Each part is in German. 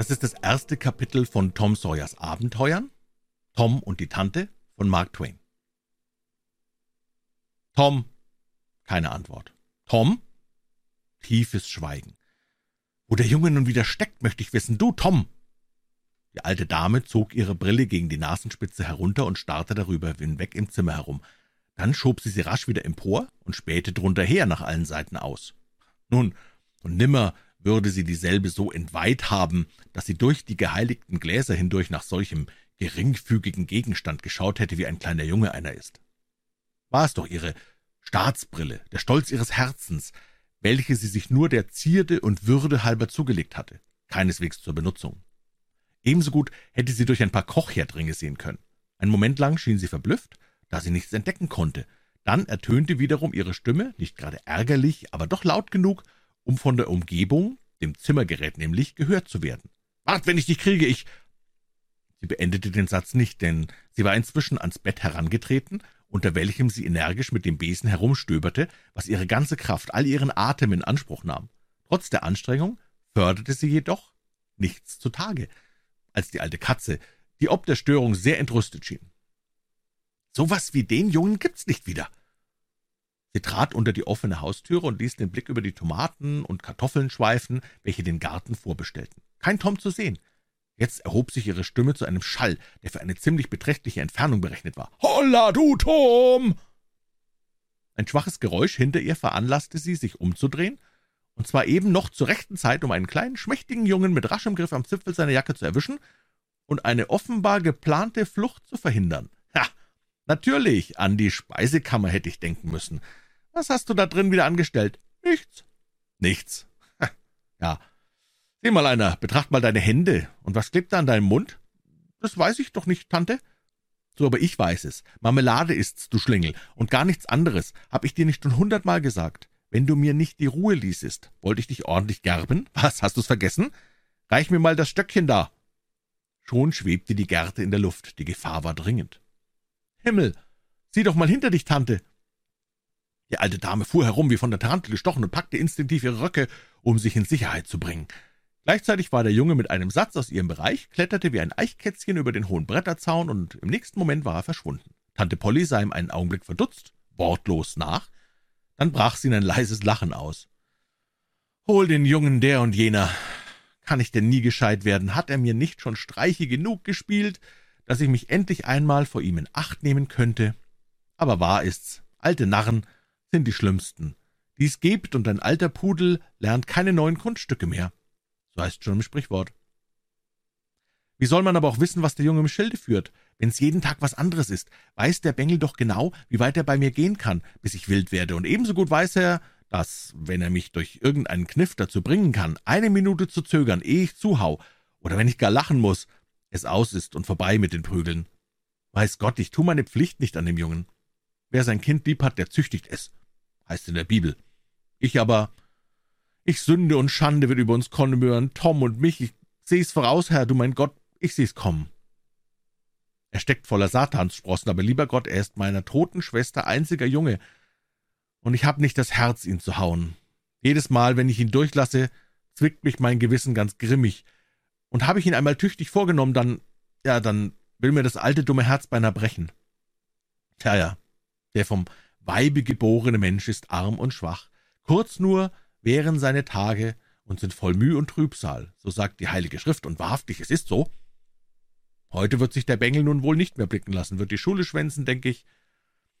Das ist das erste Kapitel von Tom Sawyers Abenteuern, Tom und die Tante von Mark Twain. Tom. Keine Antwort. Tom? Tiefes Schweigen. Wo der Junge nun wieder steckt, möchte ich wissen. Du, Tom! Die alte Dame zog ihre Brille gegen die Nasenspitze herunter und starrte darüber hinweg im Zimmer herum. Dann schob sie sie rasch wieder empor und spähte drunter her nach allen Seiten aus. Nun, und nimmer würde sie dieselbe so entweiht haben, dass sie durch die geheiligten Gläser hindurch nach solchem geringfügigen Gegenstand geschaut hätte, wie ein kleiner Junge einer ist. War es doch ihre Staatsbrille, der Stolz ihres Herzens, welche sie sich nur der Zierde und Würde halber zugelegt hatte, keineswegs zur Benutzung. Ebenso gut hätte sie durch ein paar Kochherdringe sehen können. Ein Moment lang schien sie verblüfft, da sie nichts entdecken konnte. Dann ertönte wiederum ihre Stimme, nicht gerade ärgerlich, aber doch laut genug, um von der Umgebung, dem Zimmergerät nämlich, gehört zu werden. »Wart, wenn ich dich kriege, ich...« Sie beendete den Satz nicht, denn sie war inzwischen ans Bett herangetreten, unter welchem sie energisch mit dem Besen herumstöberte, was ihre ganze Kraft, all ihren Atem in Anspruch nahm. Trotz der Anstrengung förderte sie jedoch nichts zutage, als die alte Katze, die ob der Störung sehr entrüstet schien. »So was wie den Jungen gibt's nicht wieder«, Sie trat unter die offene Haustüre und ließ den Blick über die Tomaten und Kartoffeln schweifen, welche den Garten vorbestellten. Kein Tom zu sehen. Jetzt erhob sich ihre Stimme zu einem Schall, der für eine ziemlich beträchtliche Entfernung berechnet war. »Holla, du Tom!« Ein schwaches Geräusch hinter ihr veranlasste sie, sich umzudrehen, und zwar eben noch zur rechten Zeit, um einen kleinen, schmächtigen Jungen mit raschem Griff am Zipfel seiner Jacke zu erwischen und eine offenbar geplante Flucht zu verhindern. Natürlich, an die Speisekammer hätte ich denken müssen. Was hast du da drin wieder angestellt? Nichts. Nichts. Ja. Sieh mal einer, betracht mal deine Hände. Und was klebt da an deinem Mund? Das weiß ich doch nicht, Tante. So, aber ich weiß es. Marmelade ist's, du Schlingel, und gar nichts anderes. Hab ich dir nicht schon hundertmal gesagt. Wenn du mir nicht die Ruhe ließest, wollte ich dich ordentlich gerben? Was, hast du's vergessen? Reich mir mal das Stöckchen da. Schon schwebte die Gerte in der Luft. Die Gefahr war dringend. Himmel! Sieh doch mal hinter dich, Tante. Die alte Dame fuhr herum wie von der Tarantel gestochen und packte instinktiv ihre Röcke, um sich in Sicherheit zu bringen. Gleichzeitig war der Junge mit einem Satz aus ihrem Bereich, kletterte wie ein Eichkätzchen über den hohen Bretterzaun, und im nächsten Moment war er verschwunden. Tante Polly sah ihm einen Augenblick verdutzt, wortlos nach, dann brach sie in ein leises Lachen aus. »Hol den Jungen der und jener. Kann ich denn nie gescheit werden? Hat er mir nicht schon Streiche genug gespielt, dass ich mich endlich einmal vor ihm in Acht nehmen könnte? Aber wahr ist's, alte Narren sind die schlimmsten. Dies gebt, und ein alter Pudel lernt keine neuen Kunststücke mehr. So heißt schon im Sprichwort. Wie soll man aber auch wissen, was der Junge im Schilde führt? Wenn's jeden Tag was anderes ist, weiß der Bengel doch genau, wie weit er bei mir gehen kann, bis ich wild werde, und ebenso gut weiß er, dass, wenn er mich durch irgendeinen Kniff dazu bringen kann, eine Minute zu zögern, ehe ich zuhau, oder wenn ich gar lachen muss, es aus ist und vorbei mit den Prügeln. Weiß Gott, ich tu meine Pflicht nicht an dem Jungen. Wer sein Kind lieb hat, der züchtigt es heißt in der Bibel. Ich aber, ich Sünde und Schande wird über uns kommen, Tom und mich. Ich seh's voraus, Herr, du mein Gott, ich seh's kommen. Er steckt voller Satanssprossen, aber lieber Gott, er ist meiner toten Schwester einziger Junge, und ich hab nicht das Herz, ihn zu hauen. Jedes Mal, wenn ich ihn durchlasse, zwickt mich mein Gewissen ganz grimmig, und habe ich ihn einmal tüchtig vorgenommen, dann, ja, dann will mir das alte dumme Herz beinahe brechen. Tja, ja, der vom Weibe geborene Mensch ist arm und schwach, kurz nur wären seine Tage und sind voll Mühe und Trübsal, so sagt die Heilige Schrift, und wahrhaftig, es ist so. Heute wird sich der Bengel nun wohl nicht mehr blicken lassen, wird die Schule schwänzen, denke ich,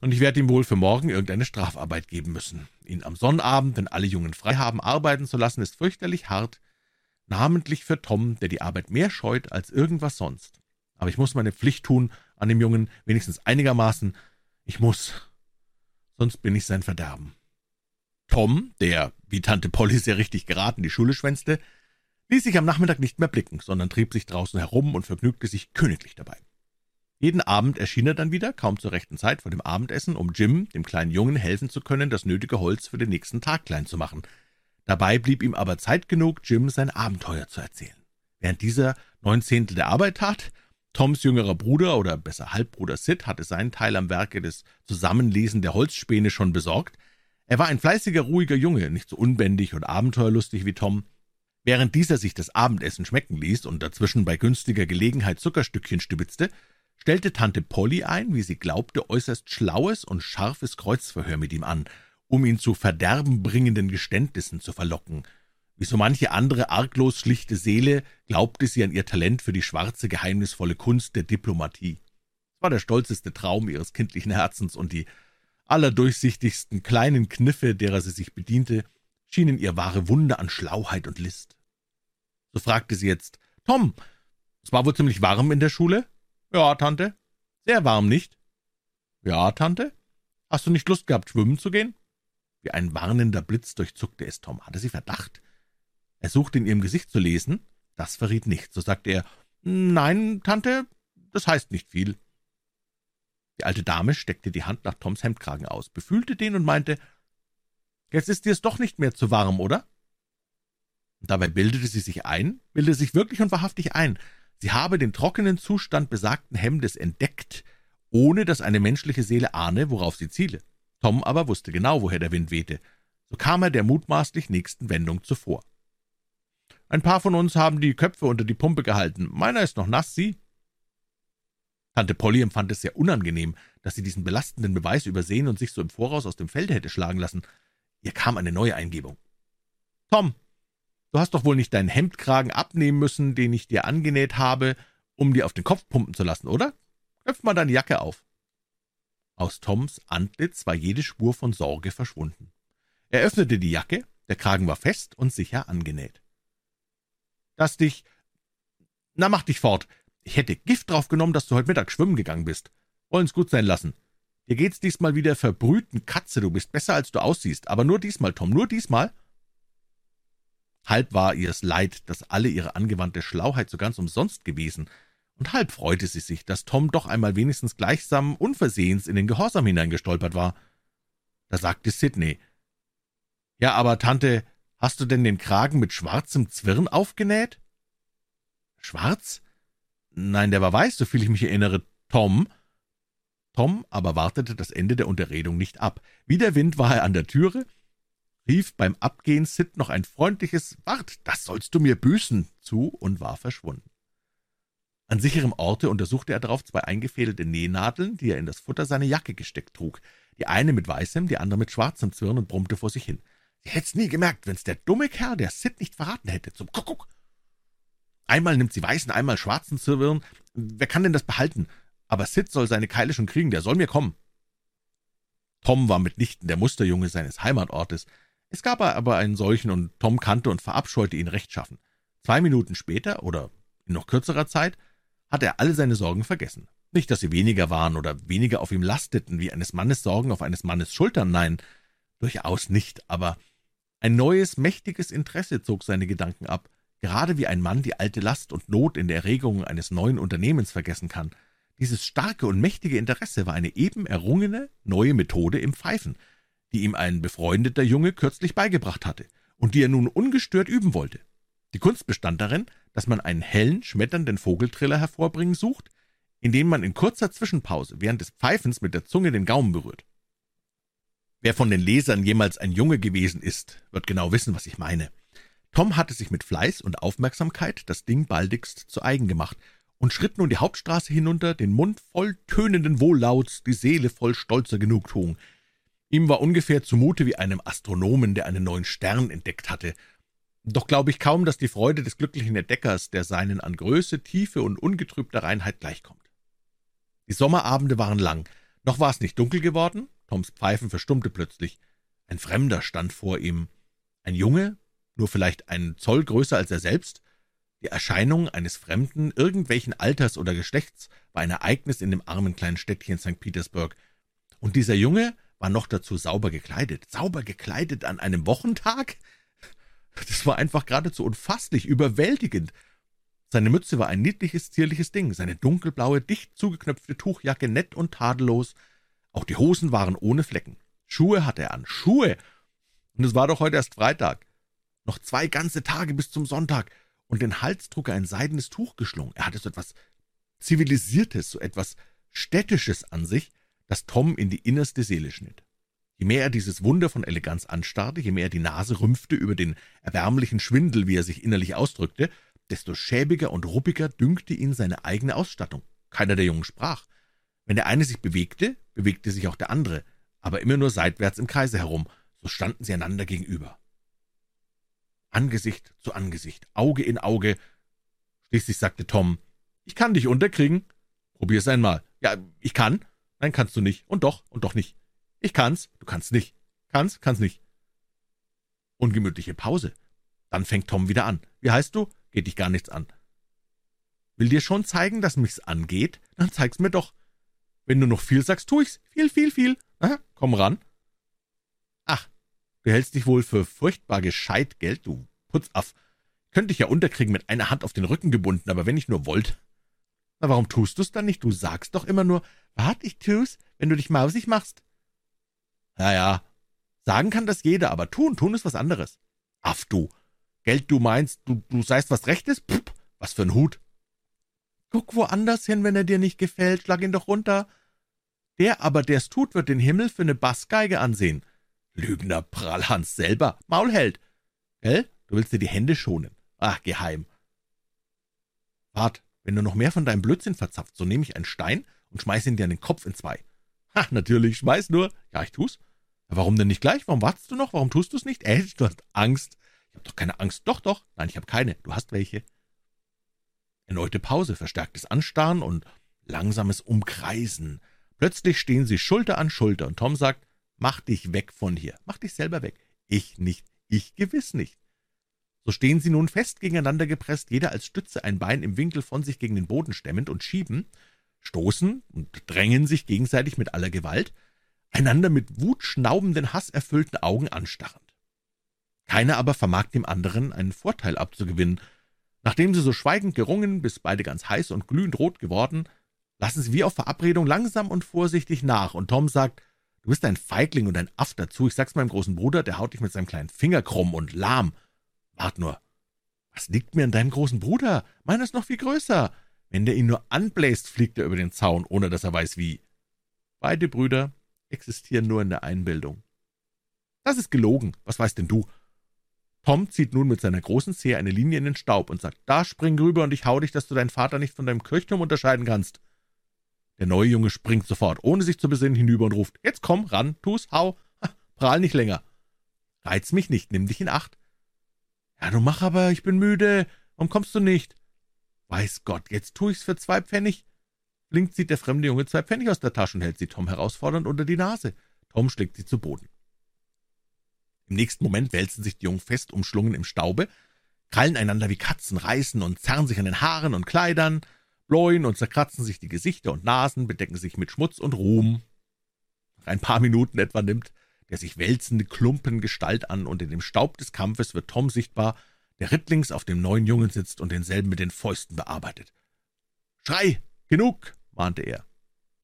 und ich werde ihm wohl für morgen irgendeine Strafarbeit geben müssen. Ihn am Sonnabend, wenn alle Jungen frei haben, arbeiten zu lassen, ist fürchterlich hart, namentlich für Tom, der die Arbeit mehr scheut als irgendwas sonst. Aber ich muss meine Pflicht tun an dem Jungen, wenigstens einigermaßen. Ich muss sonst bin ich sein Verderben. Tom, der, wie Tante Polly sehr richtig geraten, die Schule schwänzte, ließ sich am Nachmittag nicht mehr blicken, sondern trieb sich draußen herum und vergnügte sich königlich dabei. Jeden Abend erschien er dann wieder, kaum zur rechten Zeit vor dem Abendessen, um Jim, dem kleinen Jungen, helfen zu können, das nötige Holz für den nächsten Tag klein zu machen. Dabei blieb ihm aber Zeit genug, Jim sein Abenteuer zu erzählen. Während dieser neun Zehntel der Arbeit tat, Toms jüngerer Bruder oder besser Halbbruder Sid hatte seinen Teil am Werke des Zusammenlesen der Holzspäne schon besorgt. Er war ein fleißiger, ruhiger Junge, nicht so unbändig und abenteuerlustig wie Tom. Während dieser sich das Abendessen schmecken ließ und dazwischen bei günstiger Gelegenheit Zuckerstückchen stibitzte, stellte Tante Polly ein, wie sie glaubte, äußerst schlaues und scharfes Kreuzverhör mit ihm an, um ihn zu verderbenbringenden Geständnissen zu verlocken. Wie so manche andere arglos schlichte Seele glaubte sie an ihr Talent für die schwarze, geheimnisvolle Kunst der Diplomatie. Es war der stolzeste Traum ihres kindlichen Herzens, und die allerdurchsichtigsten kleinen Kniffe, derer sie sich bediente, schienen ihr wahre Wunder an Schlauheit und List. So fragte sie jetzt, »Tom, es war wohl ziemlich warm in der Schule?« »Ja, Tante.« »Sehr warm, nicht?« »Ja, Tante.« »Hast du nicht Lust gehabt, schwimmen zu gehen?« Wie ein warnender Blitz durchzuckte es Tom. Hatte sie Verdacht? Er suchte in ihrem Gesicht zu lesen. Das verriet nichts. So sagte er, »Nein, Tante, das heißt nicht viel.« Die alte Dame steckte die Hand nach Toms Hemdkragen aus, befühlte den und meinte, »Jetzt ist dir's doch nicht mehr zu warm, oder?« Dabei bildete sie sich ein, bildete sich wirklich und wahrhaftig ein, sie habe den trockenen Zustand besagten Hemdes entdeckt, ohne dass eine menschliche Seele ahne, worauf sie ziele. Tom aber wusste genau, woher der Wind wehte. So kam er der mutmaßlich nächsten Wendung zuvor. Ein paar von uns haben die Köpfe unter die Pumpe gehalten. Meiner ist noch nass, Sie? Tante Polly empfand es sehr unangenehm, dass sie diesen belastenden Beweis übersehen und sich so im Voraus aus dem Felde hätte schlagen lassen. Ihr kam eine neue Eingebung. Tom, du hast doch wohl nicht deinen Hemdkragen abnehmen müssen, den ich dir angenäht habe, um dir auf den Kopf pumpen zu lassen, oder? Knöpf mal deine Jacke auf. Aus Toms Antlitz war jede Spur von Sorge verschwunden. Er öffnete die Jacke, der Kragen war fest und sicher angenäht dass dich... Na, mach dich fort. Ich hätte Gift drauf genommen, dass du heute Mittag schwimmen gegangen bist. Wollen's gut sein lassen. Dir geht's diesmal wieder verbrühten Katze, du bist besser, als du aussiehst. Aber nur diesmal, Tom, nur diesmal. Halb war ihr's leid, dass alle ihre angewandte Schlauheit so ganz umsonst gewesen, und halb freute sie sich, dass Tom doch einmal wenigstens gleichsam unversehens in den Gehorsam hineingestolpert war. Da sagte Sidney, »Ja, aber Tante, Hast du denn den Kragen mit schwarzem Zwirn aufgenäht? Schwarz? Nein, der war weiß, soviel ich mich erinnere. Tom? Tom aber wartete das Ende der Unterredung nicht ab. Wie der Wind war er an der Türe, rief beim Abgehen Sid noch ein freundliches Wart, das sollst du mir büßen zu und war verschwunden. An sicherem Orte untersuchte er darauf zwei eingefädelte Nähnadeln, die er in das Futter seiner Jacke gesteckt trug, die eine mit weißem, die andere mit schwarzem Zwirn und brummte vor sich hin. Sie hätt's nie gemerkt, wenn's der dumme Kerl, der Sid nicht verraten hätte, zum Kuckuck. Einmal nimmt sie weißen, einmal schwarzen Zwirn. Wer kann denn das behalten? Aber Sid soll seine Keile schon kriegen, der soll mir kommen. Tom war mitnichten der Musterjunge seines Heimatortes. Es gab aber einen solchen, und Tom kannte und verabscheute ihn rechtschaffen. Zwei Minuten später, oder in noch kürzerer Zeit, hatte er alle seine Sorgen vergessen. Nicht, dass sie weniger waren oder weniger auf ihm lasteten, wie eines Mannes Sorgen auf eines Mannes Schultern, nein, durchaus nicht, aber ein neues, mächtiges Interesse zog seine Gedanken ab, gerade wie ein Mann die alte Last und Not in der Erregung eines neuen Unternehmens vergessen kann. Dieses starke und mächtige Interesse war eine eben errungene neue Methode im Pfeifen, die ihm ein befreundeter Junge kürzlich beigebracht hatte und die er nun ungestört üben wollte. Die Kunst bestand darin, dass man einen hellen, schmetternden Vogeltriller hervorbringen sucht, indem man in kurzer Zwischenpause während des Pfeifens mit der Zunge den Gaumen berührt. Wer von den Lesern jemals ein Junge gewesen ist, wird genau wissen, was ich meine. Tom hatte sich mit Fleiß und Aufmerksamkeit das Ding baldigst zu eigen gemacht und schritt nun die Hauptstraße hinunter, den Mund voll tönenden Wohllauts, die Seele voll stolzer Genugtuung. Ihm war ungefähr zumute wie einem Astronomen, der einen neuen Stern entdeckt hatte. Doch glaube ich kaum, dass die Freude des glücklichen Entdeckers, der seinen an Größe, Tiefe und ungetrübter Reinheit gleichkommt. Die Sommerabende waren lang, noch war es nicht dunkel geworden, Toms Pfeifen verstummte plötzlich. Ein Fremder stand vor ihm. Ein Junge, nur vielleicht einen Zoll größer als er selbst. Die Erscheinung eines Fremden, irgendwelchen Alters oder Geschlechts, war ein Ereignis in dem armen kleinen Städtchen St. Petersburg. Und dieser Junge war noch dazu sauber gekleidet. Sauber gekleidet an einem Wochentag? Das war einfach geradezu unfasslich, überwältigend. Seine Mütze war ein niedliches, zierliches Ding, seine dunkelblaue, dicht zugeknöpfte Tuchjacke nett und tadellos, auch die Hosen waren ohne Flecken. Schuhe hatte er an. Schuhe! Und es war doch heute erst Freitag. Noch zwei ganze Tage bis zum Sonntag. Und den Hals trug er ein seidenes Tuch geschlungen. Er hatte so etwas Zivilisiertes, so etwas Städtisches an sich, das Tom in die innerste Seele schnitt. Je mehr er dieses Wunder von Eleganz anstarrte, je mehr er die Nase rümpfte über den erbärmlichen Schwindel, wie er sich innerlich ausdrückte, desto schäbiger und ruppiger dünkte ihn seine eigene Ausstattung. Keiner der Jungen sprach. Wenn der eine sich bewegte, bewegte sich auch der andere, aber immer nur seitwärts im Kreise herum, so standen sie einander gegenüber. Angesicht zu Angesicht, Auge in Auge. Schließlich sagte Tom, »Ich kann dich unterkriegen. Probier's einmal. Ja, ich kann. Nein, kannst du nicht. Und doch, und doch nicht. Ich kann's, du kannst nicht. Kannst, kannst nicht. Ungemütliche Pause. Dann fängt Tom wieder an. Wie heißt du? Geht dich gar nichts an. Will dir schon zeigen, dass mich's angeht? Dann zeig's mir doch. Wenn du noch viel sagst, tu ich's. Viel, viel, viel. Aha, komm ran. Ach, du hältst dich wohl für furchtbar gescheit, Geld, du Putzaff. Könnte ich ja unterkriegen mit einer Hand auf den Rücken gebunden, aber wenn ich nur wollt. Na, warum tust du's dann nicht? Du sagst doch immer nur, wart, ich tu's, wenn du dich mausig machst. Ja, ja. Sagen kann das jeder, aber tun, tun ist was anderes. Aff, du. Geld, du meinst, du, du seist was Rechtes? Pff, was für ein Hut. Guck woanders hin, wenn er dir nicht gefällt, schlag ihn doch runter. Der aber, der's tut, wird den Himmel für eine Bassgeige ansehen. Lügner Prallhans selber, Maulheld. Gell? Du willst dir die Hände schonen. Ach, geheim. Wart, wenn du noch mehr von deinem Blödsinn verzapft, so nehme ich einen Stein und schmeiß ihn dir an den Kopf in zwei. Ha, natürlich, schmeiß nur. Ja, ich tu's. Warum denn nicht gleich? Warum wartest du noch? Warum tust du's nicht? Äh, du hast Angst. Ich hab doch keine Angst. Doch, doch. Nein, ich hab keine. Du hast welche. Erneute Pause, verstärktes Anstarren und langsames Umkreisen. Plötzlich stehen sie Schulter an Schulter und Tom sagt, mach dich weg von hier. Mach dich selber weg. Ich nicht. Ich gewiss nicht. So stehen sie nun fest gegeneinander gepresst, jeder als Stütze ein Bein im Winkel von sich gegen den Boden stemmend und schieben, stoßen und drängen sich gegenseitig mit aller Gewalt, einander mit wutschnaubenden, hasserfüllten Augen anstarrend. Keiner aber vermag dem anderen einen Vorteil abzugewinnen. Nachdem sie so schweigend gerungen, bis beide ganz heiß und glühend rot geworden, lassen sie wie auf Verabredung langsam und vorsichtig nach, und Tom sagt, du bist ein Feigling und ein Aff dazu, ich sag's meinem großen Bruder, der haut dich mit seinem kleinen Finger krumm und lahm. Wart nur, was liegt mir an deinem großen Bruder? Meiner ist noch viel größer. Wenn der ihn nur anbläst, fliegt er über den Zaun, ohne dass er weiß wie. Beide Brüder existieren nur in der Einbildung. Das ist gelogen. Was weißt denn du? Tom zieht nun mit seiner großen Zehe eine Linie in den Staub und sagt, da spring rüber und ich hau dich, dass du deinen Vater nicht von deinem Kirchturm unterscheiden kannst. Der neue Junge springt sofort, ohne sich zu besinnen, hinüber und ruft, jetzt komm, ran, tu's, hau, ha, prahl nicht länger. Reiz mich nicht, nimm dich in Acht. Ja, du mach aber, ich bin müde. Warum kommst du nicht? Weiß Gott, jetzt tu ich's für zwei Pfennig. Flink zieht der fremde Junge zwei Pfennig aus der Tasche und hält sie Tom herausfordernd unter die Nase. Tom schlägt sie zu Boden. Im nächsten Moment wälzen sich die Jungen fest umschlungen im Staube, krallen einander wie Katzen, reißen und zerren sich an den Haaren und Kleidern, bläuen und zerkratzen sich die Gesichter und Nasen, bedecken sich mit Schmutz und Ruhm. Nach ein paar Minuten etwa nimmt der sich wälzende Klumpen Gestalt an, und in dem Staub des Kampfes wird Tom sichtbar, der rittlings auf dem neuen Jungen sitzt und denselben mit den Fäusten bearbeitet. »Schrei! Genug!« mahnte er.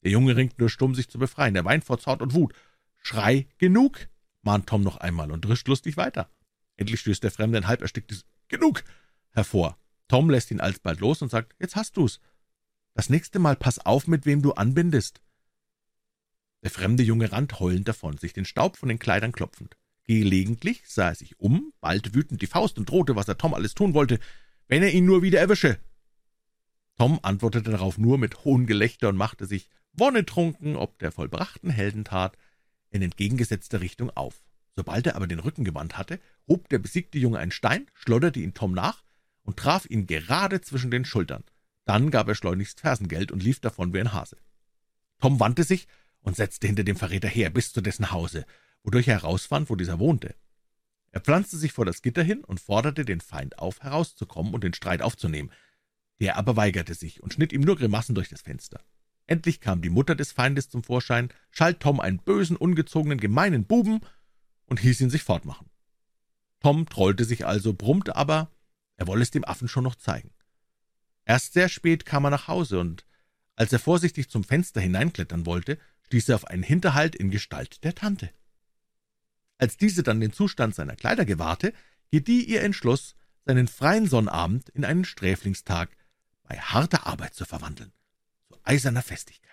Der Junge ringt nur stumm, sich zu befreien. Er weint vor Zorn und Wut. »Schrei! Genug!« mahnt Tom noch einmal und drischt lustig weiter. Endlich stößt der Fremde ein halb ersticktes »Genug!« hervor. Tom lässt ihn alsbald los und sagt, »Jetzt hast du's. Das nächste Mal pass auf, mit wem du anbindest.« Der fremde Junge rannt heulend davon, sich den Staub von den Kleidern klopfend. Gelegentlich sah er sich um, ballte wütend die Faust und drohte, was er Tom alles tun wollte, wenn er ihn nur wieder erwische. Tom antwortete darauf nur mit hohem Gelächter und machte sich, wonnetrunken ob der vollbrachten Heldentat, in entgegengesetzter Richtung auf. Sobald er aber den Rücken gewandt hatte, hob der besiegte Junge einen Stein, schleuderte ihn Tom nach und traf ihn gerade zwischen den Schultern. Dann gab er schleunigst Fersengeld und lief davon wie ein Hase. Tom wandte sich und setzte hinter dem Verräter her bis zu dessen Hause, wodurch er herausfand, wo dieser wohnte. Er pflanzte sich vor das Gitter hin und forderte den Feind auf, herauszukommen und den Streit aufzunehmen. Der aber weigerte sich und schnitt ihm nur Grimassen durch das Fenster. Endlich kam die Mutter des Feindes zum Vorschein, schalt Tom einen bösen, ungezogenen, gemeinen Buben und hieß ihn sich fortmachen. Tom trollte sich also, brummte aber, er wolle es dem Affen schon noch zeigen. Erst sehr spät kam er nach Hause, und als er vorsichtig zum Fenster hineinklettern wollte, stieß er auf einen Hinterhalt in Gestalt der Tante. Als diese dann den Zustand seiner Kleider gewahrte, gedieh ihr Entschluss, seinen freien Sonnabend in einen Sträflingstag bei harter Arbeit zu verwandeln, zu eiserner Festigkeit.